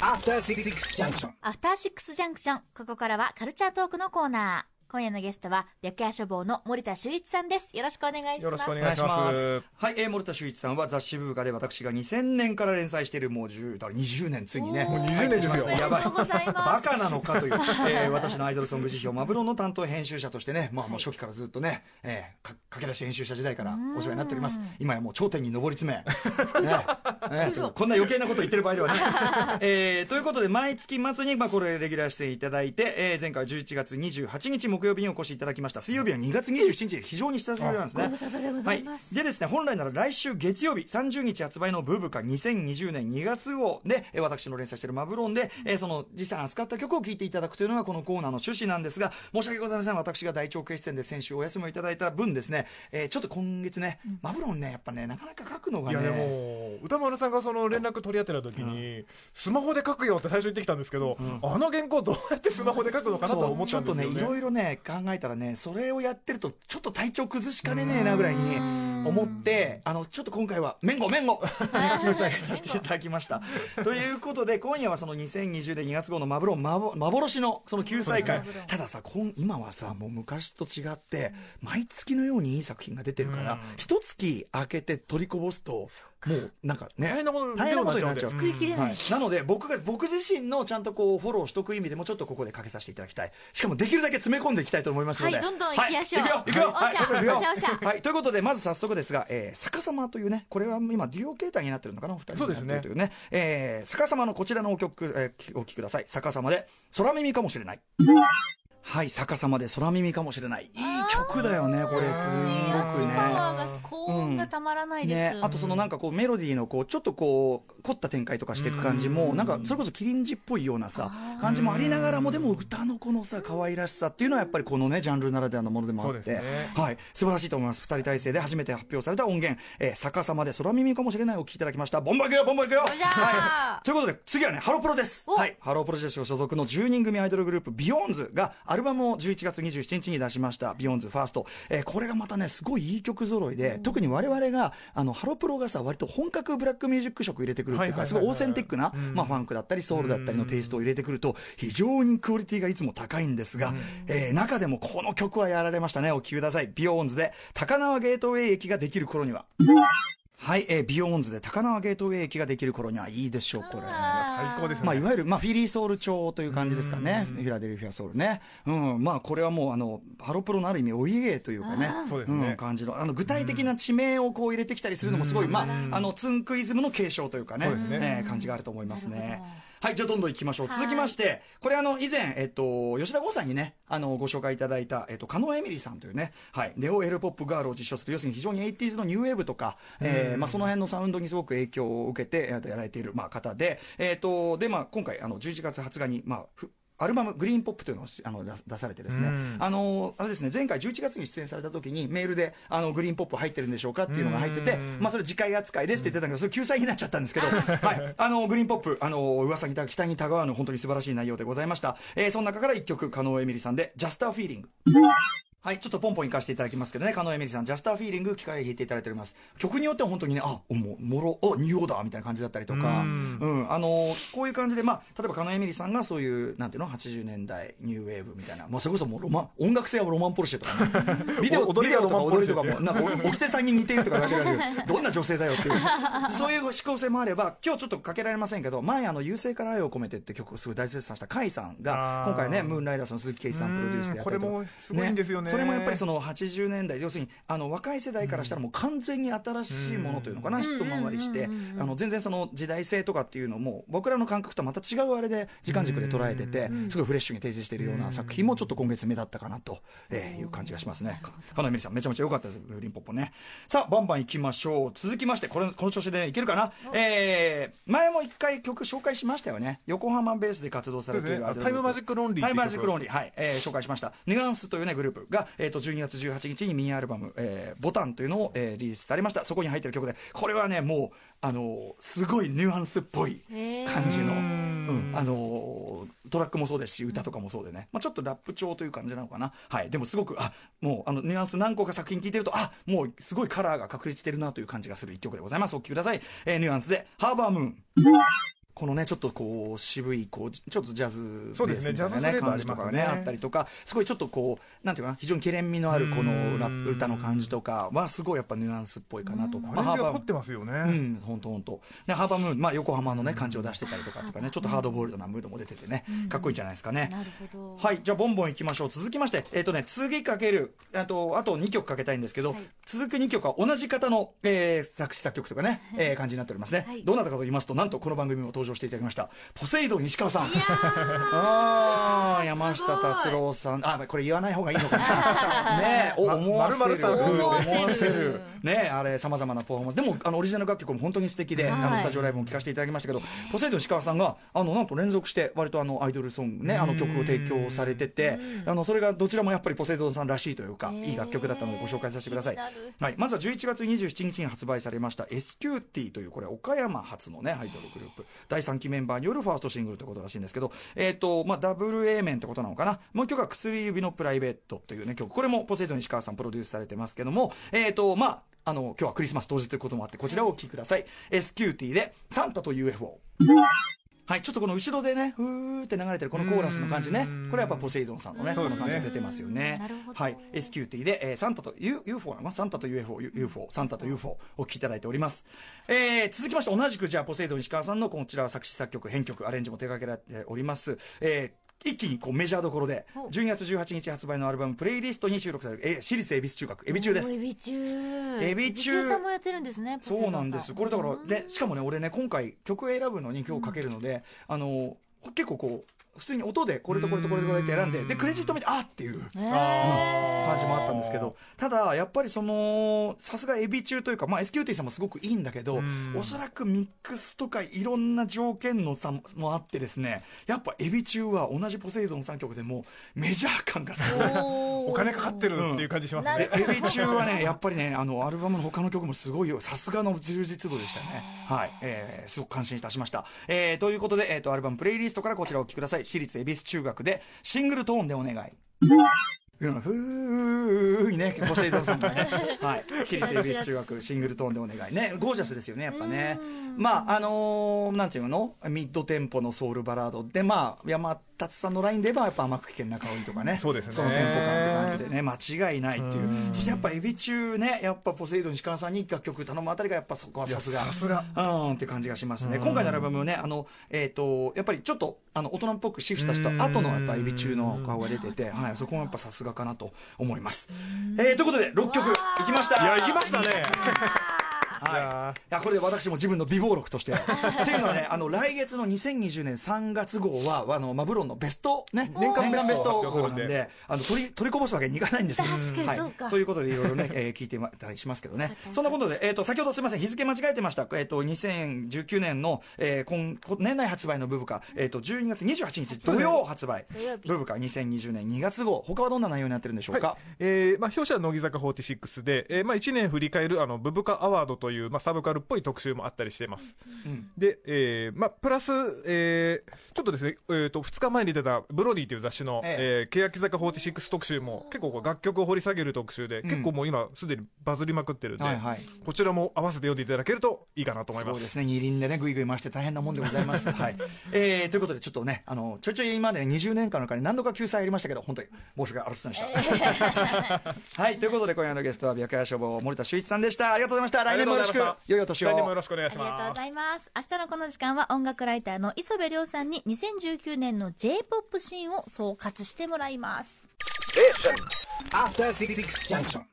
アフターシックスジャンクションアフターシックスジャンクション。ここからはカルチャートークのコーナー。今夜のゲストは、白夜処方の森田修一さんです。よろしくお願いします。よろしくおお願いします。はい、えー、森田修一さんは雑誌ブーカで私が2000年から連載しているもう10だから20年ついにねもう20年ですよ入ってきました。やばい。ありがとうございます。バカなのかという、えー、私のアイドルソング辞表マブロンの担当編集者としてね、まあ、もう初期からずっとね、えー、か駆け出し編集者時代からお世話になっております。今やもう頂点に上り詰め、ね。ね。こんな余計なこと言ってる場合ではね、えー、ということで毎月末に、まあ、これレギュラー出演いただいて、えー、前回は11月28日木曜日にお越しいただきました。水曜日は2月27日非常に久しぶりなんですね。はい、でですね本来なら来週月曜日30日発売のブーブカ2020年2月号で、えー私の連載しているマブロンで、えーその実際に扱った曲を聴いていただくというのがこのコーナーの趣旨なんですが申し訳ございません。私が大長期出演で先週お休みをいただいた分ですね、えーちょっと今月ね、マブロンねやっぱねなかなか書くのがね。いやでも歌丸さんがその連絡取り合ってた時に、スマホで書くよって最初言ってきたんですけど、あの原稿どうやってスマホで書くのかなと思ったんですよね。ちょっとねいろいろね考えたらねそれをやってるとちょっと体調崩しかねねえなぐらいに思ってあのちょっと今回はめんごめんご救済させていただきました。ということで今夜はその2020年2月号のマブロン幻のその救済会。たださ今今はさもう昔と違って毎月のようにいい作品が出てるからうん。一月空けて取りこぼすともうなんかね大変なことになっちゃう。う。ん食い切れない。はい、なので僕が僕自身のちゃんとこうフォローしとく意味でもちょっとここでかけさせていただきたい。しかもできるだけ詰め込んでいきたいと思いますので。はいどんどん行きましょう。はい、いくよいくよ。はいということでまず早速ですが、えー、逆さまというねこれは今デュオ形態になってるのかなお二人そうですねになってるというね。えー、逆さまのこちらのお曲、えー、お聴きください。逆さまで空耳かもしれないはい逆さまで空耳かもしれない。いい曲だよねこれ。すん。ごくね。パワーが高音がたまらないです。ね、あとそのなんかこうメロディーのこうちょっとこう凝った展開とかしていく感じもなんかそれこそキリンジっぽいようなさ感じもありながらもでも歌のこのさ可愛らしさっていうのはやっぱりこのねジャンルならではのものでもあって、ね。はい。素晴らしいと思います。二人体制で初めて発表された音源「えー、逆さまで空耳かもしれない」をお聴きいただきました。バンバンいくよバンバンいくよ。はい、ということで次はねハロプロです。お。はい。ハロープロジェクト所属の10人組アイドルグループ BEYOOOOONDS がアルバムを11月27日に出しました BEYOOOOOND1St、えーこれがまたねすごいいい曲揃いで特に我々があのハロプロがさ割と本格ブラックミュージック色入れてくるっていうかすごいオーセンティックな、まあ、ファンクだったりソウルだったりのテイストを入れてくると非常にクオリティがいつも高いんですが、えー中でもこの曲はやられましたね。お聴きください。 BEYOOOOONDS で高輪ゲートウェイ駅ができる頃にははい、えー BEYOOOOONDS で高輪ゲートウェイ駅ができる頃にはいいでしょうこれ。最高ですね、まあ、いわゆる、まあ、フィリーソウル調という感じですかね、フィラデルフィアソウルね、うんまあ、これはもうあのハロプロのある意味、お家芸というかね、そうですね。ん感じのあの具体的な地名をこう入れてきたりするのも、すごい、まあ、あのつんくイズムの継承というかね、そうですね。えー感じがあると思いますね。なるほど。はい、じゃあどんどん行きましょう。続きまして、これあの、以前、えっと、吉田豪さんにね、あの、ご紹介いただいた、えっと、加納エミリーさんというね、はい、ネオエレポップガールを自称する、要するに非常に 80s のニューウェーブとか、えーまあ、その辺のサウンドにすごく影響を受けて、えーとやられている、まあ、方で、えっと、で、まあ、今回、あの、11月20日に、まあ、ふアルバム「GREENPOP」というのをあの出出されてですね、うん。あのあれですね前回11月に出演された時にメールであの「GREENPOP 入ってるんでしょうか?」っていうのが入ってて、うん。まあ、それ次回扱いですって言ってたんだけどそれ救済になっちゃったんですけど、はい、あの GREENPOP あの噂にた期待にたがわぬ本当に素晴らしい内容でございました、えーその中から1曲加納エミリさんで「Just a feeling」はい、ちょっとポンポン行かせていただきますけどね、加納エミリさん、 Just a feeling、お聴きいていただいております。曲によっては本当にね、あ、もう、もろ、お、ニューオーダーみたいな感じだったりとか、ううんん、あのこういう感じで、まあ、例えば加納エミリさんがそういう、なんていうの、80年代ニューウェーブみたいな、まあ、それこそもうロマン、音楽性はロマンポルシェとかね、ビデオ、踊りがビデオとか踊りとかも、なんか、おきてさんに似ているとかだけだけど、どんな女性だよっていう、そういう思考性もあれば、今日ちょっとかけられませんけど、前、あの、優勢から愛を込めてって曲をすごい大絶賛した甲斐さんが、今回ね、ムーンライダースの鈴木圭一さんプロデュースでやったりとか。うん。これもすごいんですよねそれもやっぱりその80年代要するにあの若い世代からしたらもう完全に新しいものというのかな、一回りして、あの全然その時代性とかっていうのも僕らの感覚とはまた違うあれで時間軸で捉えてて、すごいフレッシュに提示しているような作品もちょっと今月目立ったかなと、えーいう感じがしますね。加納エミリさんめちゃめちゃ良かったです GREENPOP ね。さあバンバン行きましょう。続きましてこれこの調子でいけるかな？えー前も一回曲紹介しましたよね。横浜ベースで活動されているタイムマジックロンリータイムマジックロンリー、はい、えー紹介しました。ニュアンスというね、グループが、えっ、と、12月18日にミニアルバム、えーボタンというのを、えーリリースされました。そこに入ってる曲で、これはね、もう、あのーすごいニュアンスっぽい感じの、うんあのートラックもそうですし、歌とかもそうでね、まあ、ちょっとラップ調という感じなのかな。はい。でもすごく、あ、もう、あの、ニュアンス何個か作品聞いてると、あ、もう、すごいカラーが確立してるなという感じがする一曲でございます。お聴きください。えーニュアンスで、ハーバームーン。このねちょっとこう渋いこうちょっとジャズそうですねジャズフレーバー感じとかねねあったりとかすごいちょっとこうなんていうかな非常にけれん味のあるこのラップうん歌の感じとかはすごいやっぱニュアンスっぽいかなと。まあアレンジが凝ってますよね、うん、本当本当。で、ハーバームーン、まあ、横浜のね、感じを出してたりとかとかね、ちょっとハードボールドなムードも出ててね、かっこいいんじゃないですかね。なるほど。はい、じゃあ、ボンボンいきましょう。続きまして、えっ、とね、次かける、あと、あと2曲かけたいんですけど、はい続く2曲は同じ方の、えー作詞作曲とかね、えー感じになっておりますね。はいどなたかと言いますと、なんとこの番組にも登場していただきました、ポセイドン西川さん。いやーああ、す山下達郎さん。あ、これ言わない方がいいのかな。ね思わせる。丸々さん風思わせせるる。ねえ、あれ、様々なパフォーマンス。でも、あの、オリジナル楽曲も本当に素敵で、はいあの、スタジオライブも聴かせていただきましたけど、ポセイドン石川さんが、あの、なんと連続して、割とあの、アイドルソングね、あの曲を提供されてて、あの、それがどちらもやっぱりポセイドンさんらしいというか、いい楽曲だったのでご紹介させてください。はい、まずは11月27日に発売されました SQT というこれ岡山発のねアイドルグループ第3期メンバーによるファーストシングルということらしいんですけどえっ、とまあダブル A 面ってことなのかな？もう一曲は薬指のプライベートというね曲。これもポセイドン石川さんプロデュースされてますけどもえっ、とまああの今日はクリスマス当日ということもあってこちらをお聴きください。SQT でサンタと UFO はい、ちょっとこの後ろでね、ふーって流れてるこのコーラスの感じね。うん、これやっぱポセイドンさんのね、この感じが出てますよね。なるほ。ど。はい、SQT で、えーサンタと U- UFO なのサンタと UFO、UFO、サンタと UFO をお聞きいただいております。えー続きまして、同じくじゃあポセイドン石川さんのこちらは作詞作曲、編曲、アレンジも手掛けられております。えー一気にこうメジャーどころでほう。12月18日発売のアルバム「プレイリスト」に収録される、えー私立恵比寿中学エビ中です。おーエビ中。エビ中さんもやってるんですね。そうなんです。これだから、うんで、しかもね、俺ね、今回曲選ぶのに今日かけるので、あの、結構こう、普通に音でこれとこれとこれとこれって選んで、で、クレジット見て、あっっていう。へー。感じもあったんですけど、ただ、やっぱりその、さすがエビ中というか、まあ、SQT さんもすごくいいんだけどうん、おそらくミックスとかいろんな条件の差もあってですね、やっぱエビ中は同じポセイドン3曲でもメジャー感がすごい。お金かかってるっていう感じしますねエビ中はね、やっぱりね、あの、アルバムの他の曲もすごいよ。さすがの充実度でしたね。はい。えー、すごく感心いたしました。えー、ということで、えっ、と、アルバムプレイリストからこちらをお聴きください。私立恵比寿中学で、シングルトーンでお願い。うふーいね、ポセイドンさんがね。はい。私立恵比寿中学、シングルトーンでお願い。ね、ゴージャスですよね、やっぱね。まあ、あのーなんていうのミッドテンポのソウルバラードで、まあ、山達さんのラインで言えば、やっぱ甘く危険な香りとかね。そうですねそのテンポ感って感じでね、間違いないっていう。そしてやっぱエビ中ね、やっぱポセイドン石川さんに楽曲頼むあたりが、やっぱそこはさすが。さすがうんって感じがしますね。今回のアルバムね、あの、えっ、と、やっぱりちょっと、あの、大人っぽくシフトした後の、やっぱエビ中の顔が出てて、はい、そこもやっぱさすがかなと思います。えー、ということで、6曲いきました。いや行きましたね はい、いいややこれで私も自分の美貌録として。っていうのはねあの来月の2020年3月号はあのマブロンのベストね年間ベストを号なんでであの取り取りこぼすわけにいかないんです。よはい、ということでいろいろね、えー聞いてまたりしますけどね。そんなことで、えー、と先ほどすみません日付間違えてました、えー、と2019年の、えー、今今年内発売のブブカ、えー、と12月28日土曜発売。ブブカ2020年2月号。他はどんな内容になってるんでしょうか、はい。えーまあ、表紙は乃木坂46で、えーまあ、1年振り返るあのブブカアワードという、まあ、サブカルっぽい特集もあったりしています。うんで、えーまあ、プラス、えーちょっとですね、えー、と2日前に出たブロディという雑誌の、ええー欅坂46特集も結構こう楽曲を掘り下げる特集で、ん結構もう今すでにバズりまくってるんで、はいはいこちらも合わせて読んでいただけるといいかなと思います。そうですね、二輪でね、ぐいぐい回して大変なもんでございます。はい。えー、ということで、ちょっとね、あの、ちょいちょい今までね20年間の中に何度か救済ありましたけど、本当に申し訳ありませんでした。はい、ということで、今夜のゲストは、白夜消防、森田修一さんでした。ありがとうございました。来年もよろしく、良いお年を。来年もよろしくお願いしありがとうますござ。います。明日のこの時間は音楽ライターの磯部亮さんに2019年の J-POP シーンを総括してもらいます。After Six Junction.